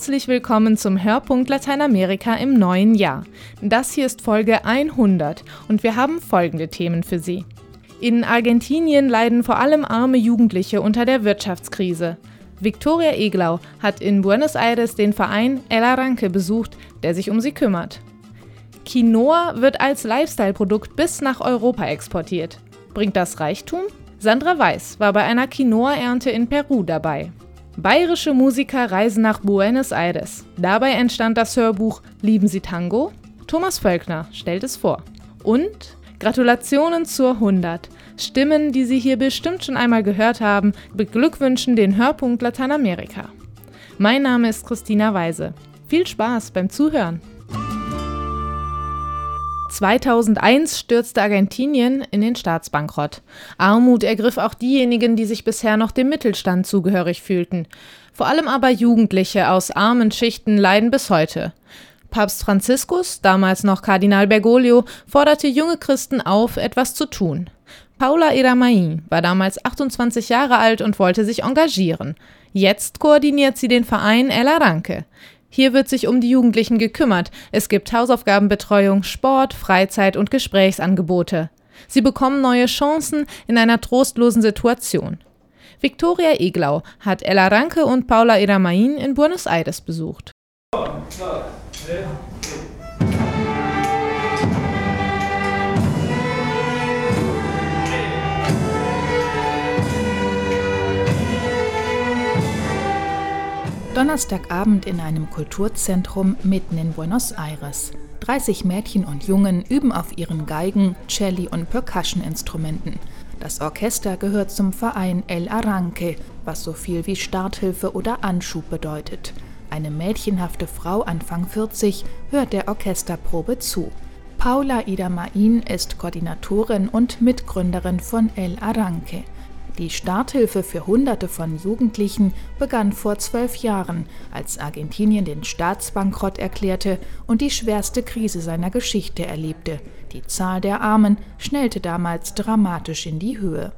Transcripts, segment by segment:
Herzlich willkommen zum Hörpunkt Lateinamerika im neuen Jahr. Das hier ist Folge 100 und wir haben folgende Themen für Sie. In Argentinien leiden vor allem arme Jugendliche unter der Wirtschaftskrise. Victoria Eglau hat in Buenos Aires den Verein El Arranque besucht, der sich um sie kümmert. Quinoa wird als Lifestyle-Produkt bis nach Europa exportiert. Bringt das Reichtum? Sandra Weiß war bei einer Quinoa-Ernte in Peru dabei. Bayerische Musiker reisen nach Buenos Aires. Dabei entstand das Hörbuch Lieben Sie Tango? Thomas Völkner stellt es vor. Und Gratulationen zur 100. Stimmen, die Sie hier bestimmt schon einmal gehört haben, beglückwünschen den Hörpunkt Lateinamerika. Mein Name ist Christina Weise. Viel Spaß beim Zuhören. 2001 stürzte Argentinien in den Staatsbankrott. Armut ergriff auch diejenigen, die sich bisher noch dem Mittelstand zugehörig fühlten. Vor allem aber Jugendliche aus armen Schichten leiden bis heute. Papst Franziskus, damals noch Kardinal Bergoglio, forderte junge Christen auf, etwas zu tun. Paula Iramain war damals 28 Jahre alt und wollte sich engagieren. Jetzt koordiniert sie den Verein El Arranque. Hier wird sich um die Jugendlichen gekümmert. Es gibt Hausaufgabenbetreuung, Sport, Freizeit und Gesprächsangebote. Sie bekommen neue Chancen in einer trostlosen Situation. Victoria Eglau hat Ella Ranke und Paula Iramain in Buenos Aires besucht. Donnerstagabend in einem Kulturzentrum mitten in Buenos Aires. 30 Mädchen und Jungen üben auf ihren Geigen, Celli und Percussion-Instrumenten. Das Orchester gehört zum Verein El Arranque, was so viel wie Starthilfe oder Anschub bedeutet. Eine mädchenhafte Frau Anfang 40 hört der Orchesterprobe zu. Paula Ida Main ist Koordinatorin und Mitgründerin von El Arranque. Die Starthilfe für Hunderte von Jugendlichen begann vor zwölf Jahren, als Argentinien den Staatsbankrott erklärte und die schwerste Krise seiner Geschichte erlebte. Die Zahl der Armen schnellte damals dramatisch in die Höhe.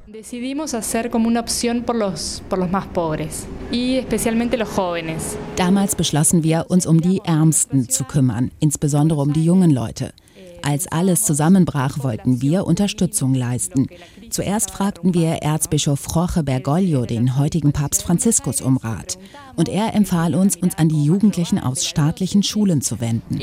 Damals beschlossen wir, uns um die Ärmsten zu kümmern, insbesondere um die jungen Leute. Als alles zusammenbrach, wollten wir Unterstützung leisten. Zuerst fragten wir Erzbischof Jorge Bergoglio, den heutigen Papst Franziskus, um Rat. Und er empfahl uns, uns an die Jugendlichen aus staatlichen Schulen zu wenden.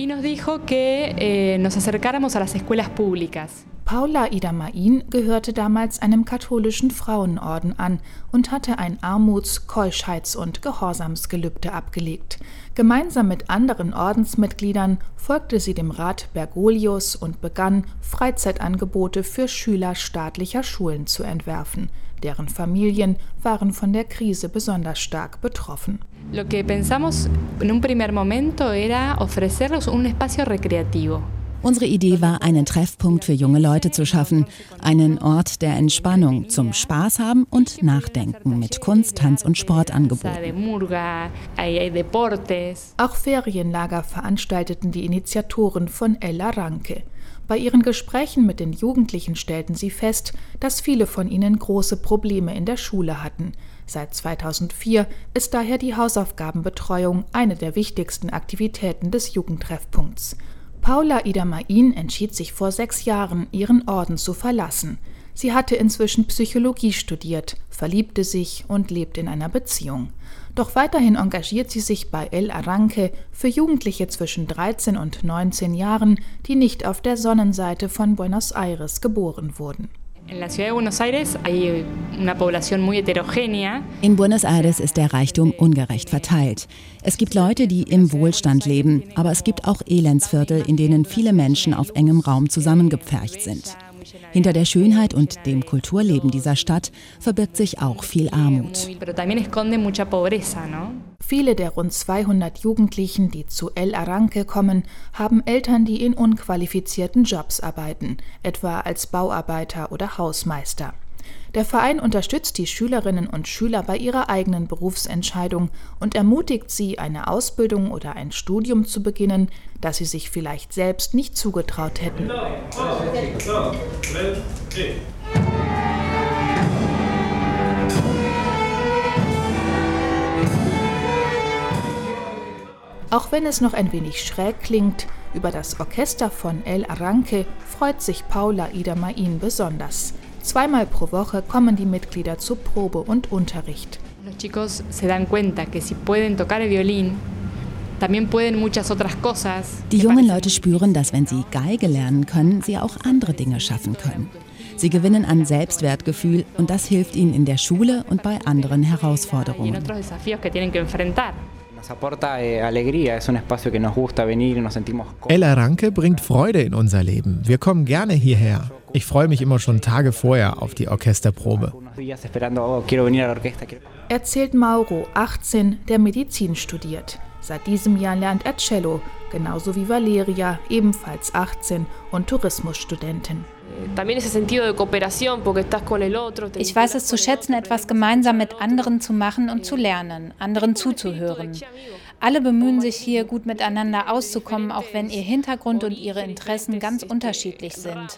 Paula Ida Main gehörte damals einem katholischen Frauenorden an und hatte ein Armuts-, Keuschheits- und Gehorsamsgelübde abgelegt. Gemeinsam mit anderen Ordensmitgliedern folgte sie dem Rat Bergoglios und begann, Freizeitangebote für Schüler staatlicher Schulen zu entwerfen. Deren Familien waren von der Krise besonders stark betroffen. Lo que pensamos en un primer momento era ofrecerles un espacio recreativo. Unsere Idee war, einen Treffpunkt für junge Leute zu schaffen, einen Ort der Entspannung, zum Spaß haben und Nachdenken mit Kunst, Tanz und Sportangeboten. Auch Ferienlager veranstalteten die Initiatoren von El Arranque. Bei ihren Gesprächen mit den Jugendlichen stellten sie fest, dass viele von ihnen große Probleme in der Schule hatten. Seit 2004 ist daher die Hausaufgabenbetreuung eine der wichtigsten Aktivitäten des Jugendtreffpunkts. Paula Ida Main entschied sich vor sechs Jahren, ihren Orden zu verlassen. Sie hatte inzwischen Psychologie studiert, verliebte sich und lebt in einer Beziehung. Doch weiterhin engagiert sie sich bei El Arranque für Jugendliche zwischen 13 und 19 Jahren, die nicht auf der Sonnenseite von Buenos Aires geboren wurden. In Buenos Aires ist der Reichtum ungerecht verteilt. Es gibt Leute, die im Wohlstand leben, aber es gibt auch Elendsviertel, in denen viele Menschen auf engem Raum zusammengepfercht sind. Hinter der Schönheit und dem Kulturleben dieser Stadt verbirgt sich auch viel Armut. Viele der rund 200 Jugendlichen, die zu El Arranque kommen, haben Eltern, die in unqualifizierten Jobs arbeiten, etwa als Bauarbeiter oder Hausmeister. Der Verein unterstützt die Schülerinnen und Schüler bei ihrer eigenen Berufsentscheidung und ermutigt sie, eine Ausbildung oder ein Studium zu beginnen, das sie sich vielleicht selbst nicht zugetraut hätten. Auch wenn es noch ein wenig schräg klingt, über das Orchester von El Arranque freut sich Paula Ida Main besonders. Zweimal pro Woche kommen die Mitglieder zu Probe und Unterricht. Los chicos se dan cuenta que si pueden tocar el violín, die jungen Leute spüren, dass wenn sie Geige lernen können, sie auch andere Dinge schaffen können. Sie gewinnen an Selbstwertgefühl und das hilft ihnen in der Schule und bei anderen Herausforderungen. El Arranque bringt Freude in unser Leben. Wir kommen gerne hierher. Ich freue mich immer schon Tage vorher auf die Orchesterprobe. Erzählt Mauro, 18, der Medizin studiert. Seit diesem Jahr lernt er Cello, genauso wie Valeria, ebenfalls 18 und Tourismusstudentin. Ich weiß es zu schätzen, etwas gemeinsam mit anderen zu machen und zu lernen, anderen zuzuhören. Alle bemühen sich hier gut miteinander auszukommen, auch wenn ihr Hintergrund und ihre Interessen ganz unterschiedlich sind.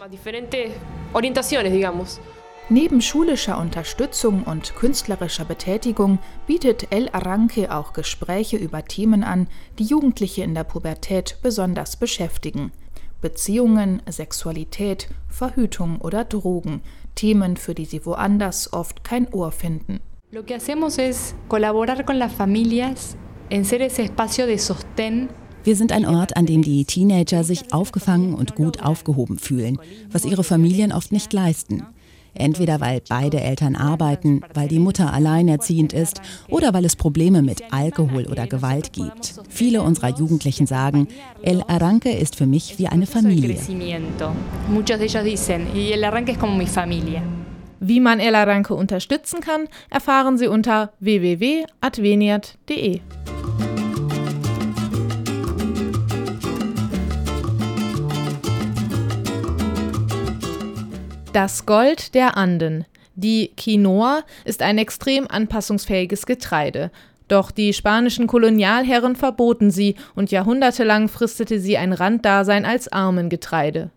Neben schulischer Unterstützung und künstlerischer Betätigung bietet El Arranque auch Gespräche über Themen an, die Jugendliche in der Pubertät besonders beschäftigen. Beziehungen, Sexualität, Verhütung oder Drogen, Themen, für die sie woanders oft kein Ohr finden. Lo que hacemos es colaborar con las familias en ser ese espacio de sostén wir sind ein Ort, an dem die Teenager sich aufgefangen und gut aufgehoben fühlen, was ihre Familien oft nicht leisten. Entweder weil beide Eltern arbeiten, weil die Mutter alleinerziehend ist oder weil es Probleme mit Alkohol oder Gewalt gibt. Viele unserer Jugendlichen sagen, El Arranque ist für mich wie eine Familie. Wie man El Arranque unterstützen kann, erfahren Sie unter www.adveniat.de. Das Gold der Anden. Die Quinoa ist ein extrem anpassungsfähiges Getreide. Doch die spanischen Kolonialherren verboten sie und jahrhundertelang fristete sie ein Randdasein als Armengetreide.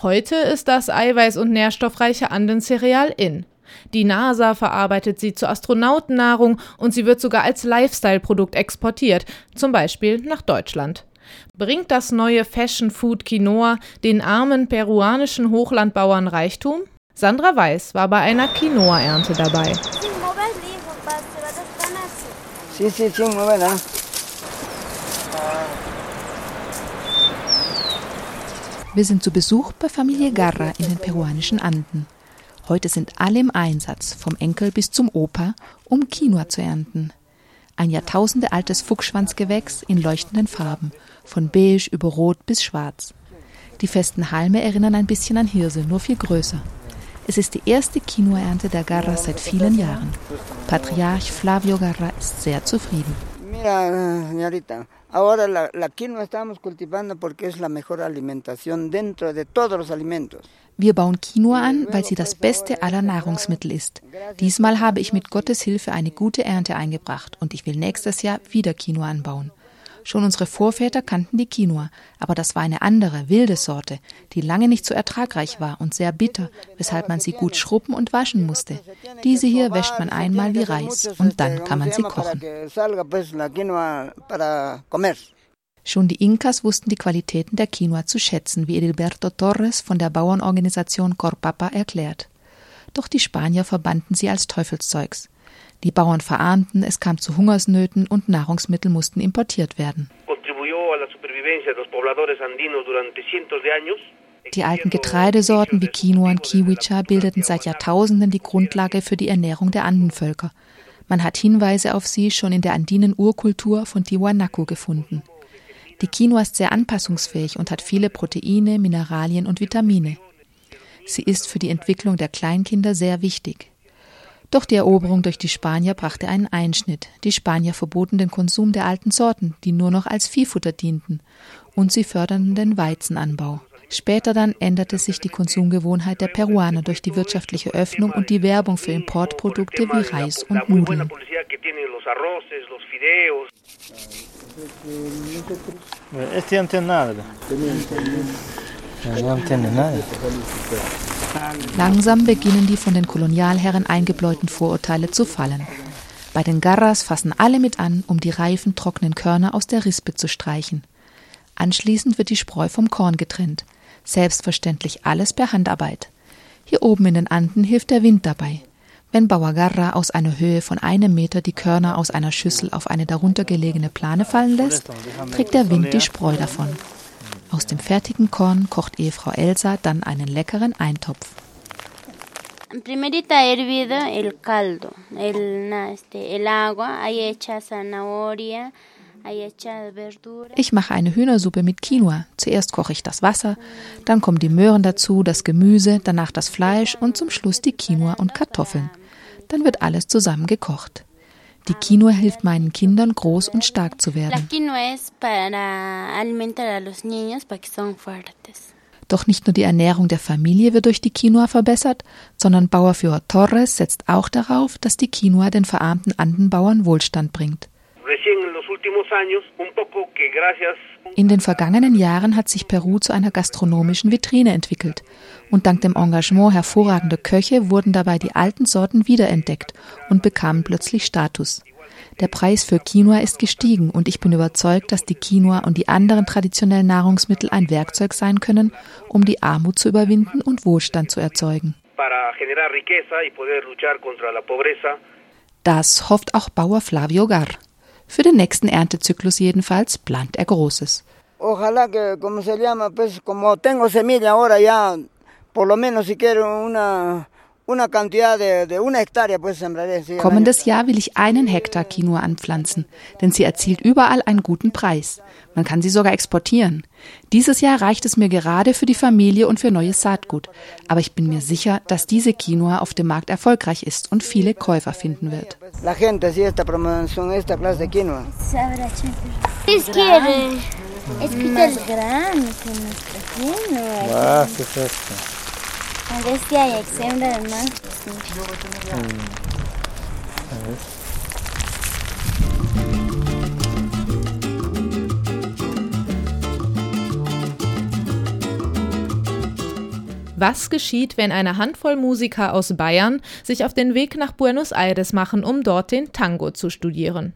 Heute ist das eiweiß- und nährstoffreiche Andencereal in. Die NASA verarbeitet sie zur Astronautennahrung und sie wird sogar als Lifestyle-Produkt exportiert, zum Beispiel nach Deutschland. Bringt das neue Fashion Food Quinoa den armen peruanischen Hochlandbauern Reichtum? Sandra Weiß war bei einer Quinoa-Ernte dabei. Wir sind zu Besuch bei Familie Garra in den peruanischen Anden. Heute sind alle im Einsatz, vom Enkel bis zum Opa, um Quinoa zu ernten. Ein jahrtausendealtes Fuchsschwanzgewächs in leuchtenden Farben von beige über rot bis schwarz. Die festen Halme erinnern ein bisschen an Hirse, nur viel größer. Es ist die erste Quinoa-Ernte der Garra seit vielen Jahren. Patriarch Flavio Garra ist sehr zufrieden. Mira, señorita, ahora la, la quinoa estamos cultivando porque es la mejor alimentación dentro de todos los alimentos. Wir bauen Quinoa an, weil sie das beste aller Nahrungsmittel ist. Diesmal habe ich mit Gottes Hilfe eine gute Ernte eingebracht und ich will nächstes Jahr wieder Quinoa anbauen. Schon unsere Vorväter kannten die Quinoa, aber das war eine andere, wilde Sorte, die lange nicht so ertragreich war und sehr bitter, weshalb man sie gut schrubben und waschen musste. Diese hier wäscht man einmal wie Reis und dann kann man sie kochen. Schon die Inkas wussten die Qualitäten der Quinoa zu schätzen, wie Edilberto Torres von der Bauernorganisation Corpapa erklärt. Doch die Spanier verbannten sie als Teufelszeugs. Die Bauern verarmten, es kam zu Hungersnöten und Nahrungsmittel mussten importiert werden. Die alten Getreidesorten wie Quinoa und Kiwicha bildeten seit Jahrtausenden die Grundlage für die Ernährung der Andenvölker. Man hat Hinweise auf sie schon in der andinen Urkultur von Tiwanaku gefunden. Die Quinoa ist sehr anpassungsfähig und hat viele Proteine, Mineralien und Vitamine. Sie ist für die Entwicklung der Kleinkinder sehr wichtig. Doch die Eroberung durch die Spanier brachte einen Einschnitt. Die Spanier verboten den Konsum der alten Sorten, die nur noch als Viehfutter dienten, und sie förderten den Weizenanbau. Später dann änderte sich die Konsumgewohnheit der Peruaner durch die wirtschaftliche Öffnung und die Werbung für Importprodukte wie Reis und Nudeln. Langsam beginnen die von den Kolonialherren eingebläuten Vorurteile zu fallen. Bei den Garras fassen alle mit an, um die reifen, trockenen Körner aus der Rispe zu streichen. Anschließend wird die Spreu vom Korn getrennt. Selbstverständlich alles per Handarbeit. Hier oben in den Anden hilft der Wind dabei. Wenn Bauer Garra aus einer Höhe von einem Meter die Körner aus einer Schüssel auf eine darunter gelegene Plane fallen lässt, trägt der Wind die Spreu davon. Aus dem fertigen Korn kocht Ehefrau Elsa dann einen leckeren Eintopf. Primerita hervido el caldo, el, el agua, ahí echa zanahoria, ich mache eine Hühnersuppe mit Quinoa. Zuerst koche ich das Wasser, dann kommen die Möhren dazu, das Gemüse, danach das Fleisch und zum Schluss die Quinoa und Kartoffeln. Dann wird alles zusammen gekocht. Die Quinoa hilft meinen Kindern, groß und stark zu werden. Doch nicht nur die Ernährung der Familie wird durch die Quinoa verbessert, sondern Bauerführer Torres setzt auch darauf, dass die Quinoa den verarmten Andenbauern Wohlstand bringt. In den vergangenen Jahren hat sich Peru zu einer gastronomischen Vitrine entwickelt. Und dank dem Engagement hervorragender Köche wurden dabei die alten Sorten wiederentdeckt und bekamen plötzlich Status. Der Preis für Quinoa ist gestiegen und ich bin überzeugt, dass die Quinoa und die anderen traditionellen Nahrungsmittel ein Werkzeug sein können, um die Armut zu überwinden und Wohlstand zu erzeugen. Das hofft auch Bauer Flavio Gar. Für den nächsten Erntezyklus jedenfalls plant er Großes. Ojalá que, como se llama, pues como tengo semilla ahora ya, por lo menos si quiero una Kommendes Jahr will ich einen Hektar Quinoa anpflanzen, denn sie erzielt überall einen guten Preis. Man kann sie sogar exportieren. Dieses Jahr reicht es mir gerade für die Familie und für neues Saatgut. Aber ich bin mir sicher, dass diese Quinoa auf dem Markt erfolgreich ist und viele Käufer finden wird. Was ist das? Was geschieht, wenn eine Handvoll Musiker aus Bayern sich auf den Weg nach Buenos Aires machen, um dort den Tango zu studieren?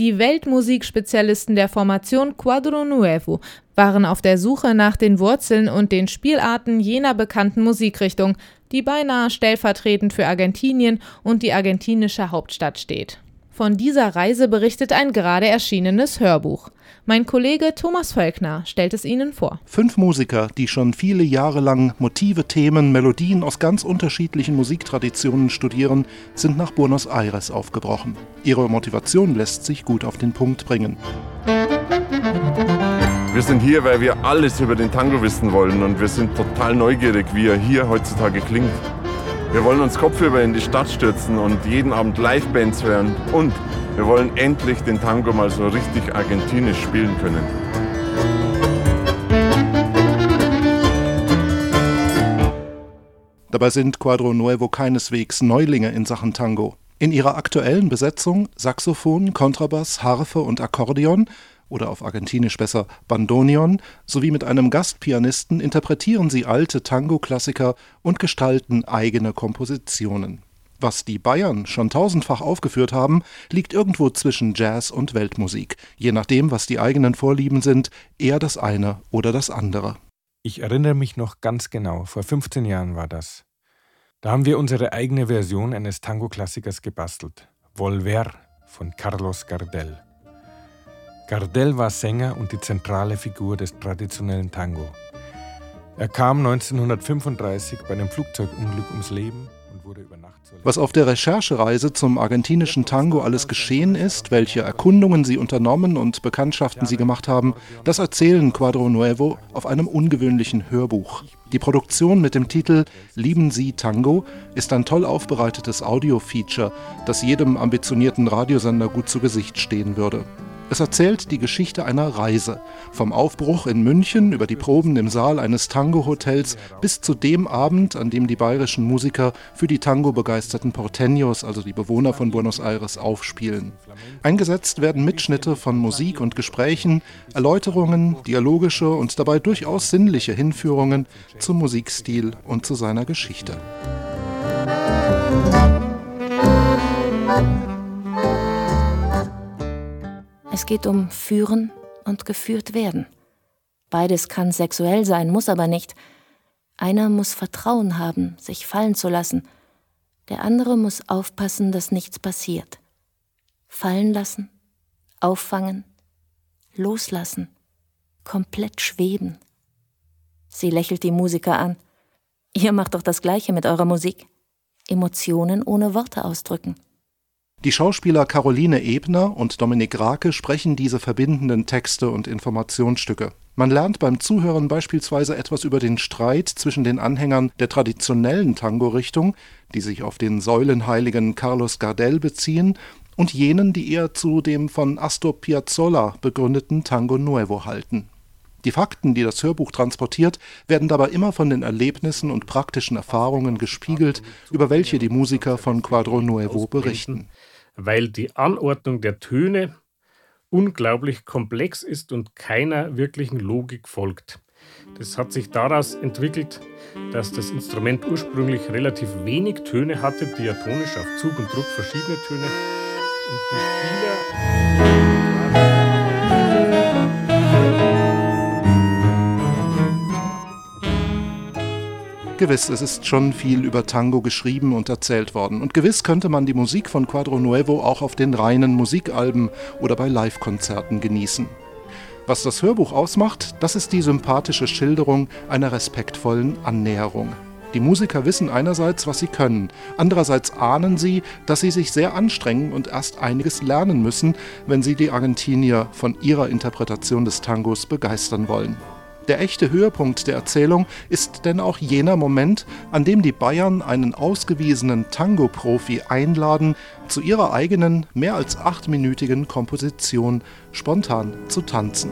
Die Weltmusikspezialisten der Formation Quadro Nuevo waren auf der Suche nach den Wurzeln und den Spielarten jener bekannten Musikrichtung, die beinahe stellvertretend für Argentinien und die argentinische Hauptstadt steht. Von dieser Reise berichtet ein gerade erschienenes Hörbuch. Mein Kollege Thomas Völkner stellt es Ihnen vor. Fünf Musiker, die schon viele Jahre lang Motive, Themen, Melodien aus ganz unterschiedlichen Musiktraditionen studieren, sind nach Buenos Aires aufgebrochen. Ihre Motivation lässt sich gut auf den Punkt bringen. Wir sind hier, weil wir alles über den Tango wissen wollen und wir sind total neugierig, wie er hier heutzutage klingt. Wir wollen uns kopfüber in die Stadt stürzen und jeden Abend Livebands hören. Und wir wollen endlich den Tango mal so richtig argentinisch spielen können. Dabei sind Quadro Nuevo keineswegs Neulinge in Sachen Tango. In ihrer aktuellen Besetzung Saxophon, Kontrabass, Harfe und Akkordeon oder auf Argentinisch besser Bandoneon, sowie mit einem Gastpianisten interpretieren sie alte Tango-Klassiker und gestalten eigene Kompositionen. Was die Bayern schon tausendfach aufgeführt haben, liegt irgendwo zwischen Jazz und Weltmusik, je nachdem, was die eigenen Vorlieben sind, eher das eine oder das andere. Ich erinnere mich noch ganz genau, vor 15 Jahren war das. Da haben wir unsere eigene Version eines Tango-Klassikers gebastelt, Volver von Carlos Gardel. Gardel war Sänger und die zentrale Figur des traditionellen Tango. Er kam 1935 bei einem Flugzeugunglück ums Leben und wurde über Nacht Was auf der Recherchereise zum argentinischen Tango alles geschehen ist, welche Erkundungen sie unternommen und Bekanntschaften sie gemacht haben, das erzählen Quadro Nuevo auf einem ungewöhnlichen Hörbuch. Die Produktion mit dem Titel Lieben Sie Tango ist ein toll aufbereitetes Audio-Feature, das jedem ambitionierten Radiosender gut zu Gesicht stehen würde. Es erzählt die Geschichte einer Reise, vom Aufbruch in München über die Proben im Saal eines Tango-Hotels bis zu dem Abend, an dem die bayerischen Musiker für die Tango-begeisterten Porteños, also die Bewohner von Buenos Aires, aufspielen. Eingesetzt werden Mitschnitte von Musik und Gesprächen, Erläuterungen, dialogische und dabei durchaus sinnliche Hinführungen zum Musikstil und zu seiner Geschichte. Musik Es geht um Führen und geführt werden. Beides kann sexuell sein, muss aber nicht. Einer muss Vertrauen haben, sich fallen zu lassen. Der andere muss aufpassen, dass nichts passiert. Fallen lassen, auffangen, loslassen, komplett schweben. Sie lächelt die Musiker an. Ihr macht doch das Gleiche mit eurer Musik. Emotionen ohne Worte ausdrücken. Die Schauspieler Caroline Ebner und Dominik Rake sprechen diese verbindenden Texte und Informationsstücke. Man lernt beim Zuhören beispielsweise etwas über den Streit zwischen den Anhängern der traditionellen Tango-Richtung, die sich auf den Säulenheiligen Carlos Gardel beziehen, und jenen, die eher zu dem von Astor Piazzolla begründeten Tango Nuevo halten. Die Fakten, die das Hörbuch transportiert, werden dabei immer von den Erlebnissen und praktischen Erfahrungen gespiegelt, über welche die Musiker von Quadro Nuevo berichten weil die Anordnung der Töne unglaublich komplex ist und keiner wirklichen Logik folgt. Das hat sich daraus entwickelt, dass das Instrument ursprünglich relativ wenig Töne hatte, diatonisch auf Zug und Druck verschiedene Töne. Und die Spieler Gewiss, es ist schon viel über Tango geschrieben und erzählt worden. Und gewiss könnte man die Musik von Quadro Nuevo auch auf den reinen Musikalben oder bei Livekonzerten genießen. Was das Hörbuch ausmacht, das ist die sympathische Schilderung einer respektvollen Annäherung. Die Musiker wissen einerseits, was sie können, andererseits ahnen sie, dass sie sich sehr anstrengen und erst einiges lernen müssen, wenn sie die Argentinier von ihrer Interpretation des Tangos begeistern wollen. Der echte Höhepunkt der Erzählung ist denn auch jener Moment, an dem die Bayern einen ausgewiesenen Tango-Profi einladen, zu ihrer eigenen, mehr als achtminütigen Komposition spontan zu tanzen.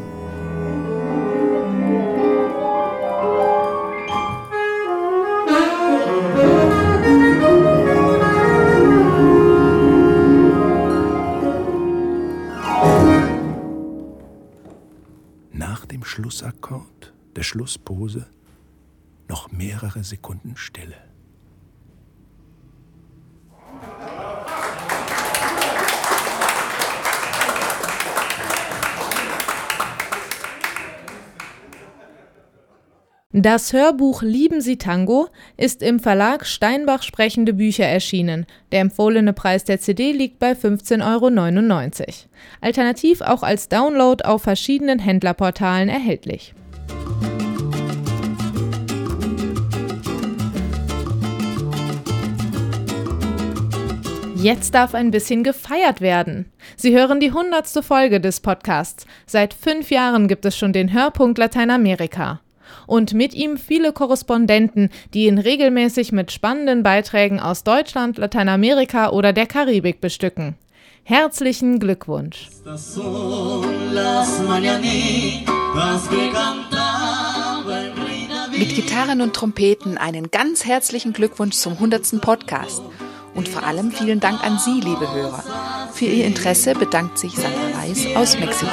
Nach dem Schlussakkord der Schlusspose noch mehrere Sekunden Stille. Das Hörbuch Lieben Sie Tango ist im Verlag Steinbach Sprechende Bücher erschienen. Der empfohlene Preis der CD liegt bei 15,99 Euro. Alternativ auch als Download auf verschiedenen Händlerportalen erhältlich. Jetzt darf ein bisschen gefeiert werden. Sie hören die hundertste Folge des Podcasts. Seit fünf Jahren gibt es schon den Hörpunkt Lateinamerika. Und mit ihm viele Korrespondenten, die ihn regelmäßig mit spannenden Beiträgen aus Deutschland, Lateinamerika oder der Karibik bestücken. Herzlichen Glückwunsch! Mit Gitarren und Trompeten einen ganz herzlichen Glückwunsch zum 100. Podcast. Und vor allem vielen Dank an Sie, liebe Hörer. Für Ihr Interesse bedankt sich Sandra Weiß aus Mexiko.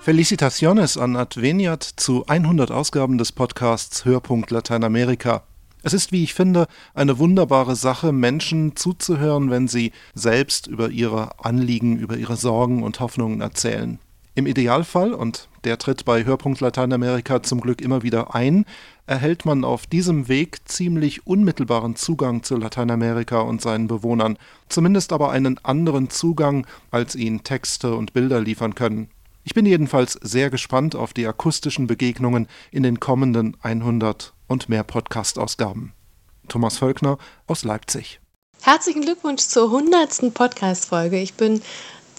Felicitaciones an Adveniat zu 100 Ausgaben des Podcasts Hörpunkt Lateinamerika. Es ist, wie ich finde, eine wunderbare Sache, Menschen zuzuhören, wenn sie selbst über ihre Anliegen, über ihre Sorgen und Hoffnungen erzählen. Im Idealfall, und der tritt bei Hörpunkt Lateinamerika zum Glück immer wieder ein, erhält man auf diesem Weg ziemlich unmittelbaren Zugang zu Lateinamerika und seinen Bewohnern, zumindest aber einen anderen Zugang, als ihn Texte und Bilder liefern können. Ich bin jedenfalls sehr gespannt auf die akustischen Begegnungen in den kommenden 100 und mehr Podcast-Ausgaben. Thomas Völkner aus Leipzig. Herzlichen Glückwunsch zur 100. Podcast-Folge. Ich bin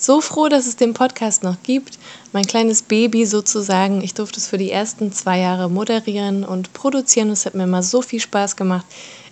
so froh, dass es den Podcast noch gibt. Mein kleines Baby sozusagen. Ich durfte es für die ersten zwei Jahre moderieren und produzieren. Es hat mir immer so viel Spaß gemacht.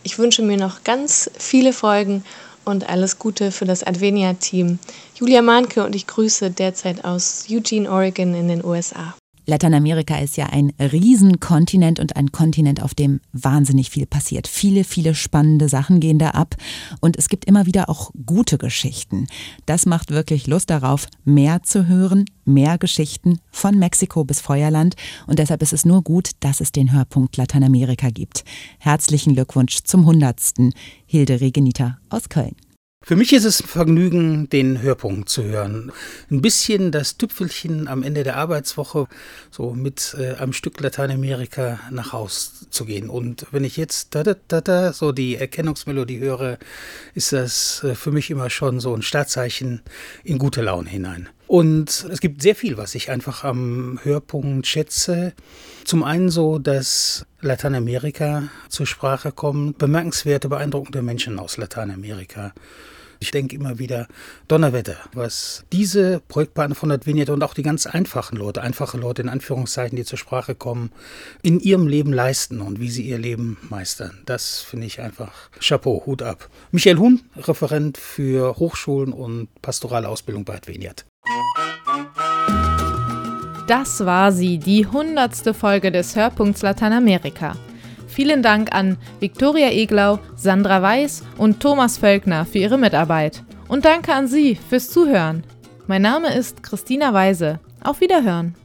Ich wünsche mir noch ganz viele Folgen und alles Gute für das Advenia-Team. Julia Mahnke und ich grüße derzeit aus Eugene, Oregon in den USA. Lateinamerika ist ja ein Riesenkontinent und ein Kontinent, auf dem wahnsinnig viel passiert. Viele, viele spannende Sachen gehen da ab und es gibt immer wieder auch gute Geschichten. Das macht wirklich Lust darauf, mehr zu hören, mehr Geschichten von Mexiko bis Feuerland und deshalb ist es nur gut, dass es den Hörpunkt Lateinamerika gibt. Herzlichen Glückwunsch zum 100. Hilde Regenita aus Köln. Für mich ist es ein Vergnügen, den Hörpunkt zu hören. Ein bisschen das Tüpfelchen am Ende der Arbeitswoche, so mit äh, einem Stück Lateinamerika nach Haus zu gehen. Und wenn ich jetzt da, da, da, da so die Erkennungsmelodie höre, ist das äh, für mich immer schon so ein Startzeichen in gute Laune hinein. Und es gibt sehr viel, was ich einfach am Hörpunkt schätze. Zum einen so, dass Lateinamerika zur Sprache kommt, bemerkenswerte, beeindruckende Menschen aus Lateinamerika. Ich denke immer wieder, Donnerwetter, was diese Projektpartner von Adveniat und auch die ganz einfachen Leute, einfache Leute in Anführungszeichen, die zur Sprache kommen, in ihrem Leben leisten und wie sie ihr Leben meistern. Das finde ich einfach Chapeau, Hut ab. Michael Huhn, Referent für Hochschulen und pastorale Ausbildung bei Adveniat. Das war sie, die hundertste Folge des Hörpunkts Lateinamerika. Vielen Dank an Viktoria Eglau, Sandra Weiß und Thomas Völkner für ihre Mitarbeit. Und danke an Sie fürs Zuhören. Mein Name ist Christina Weise. Auf Wiederhören.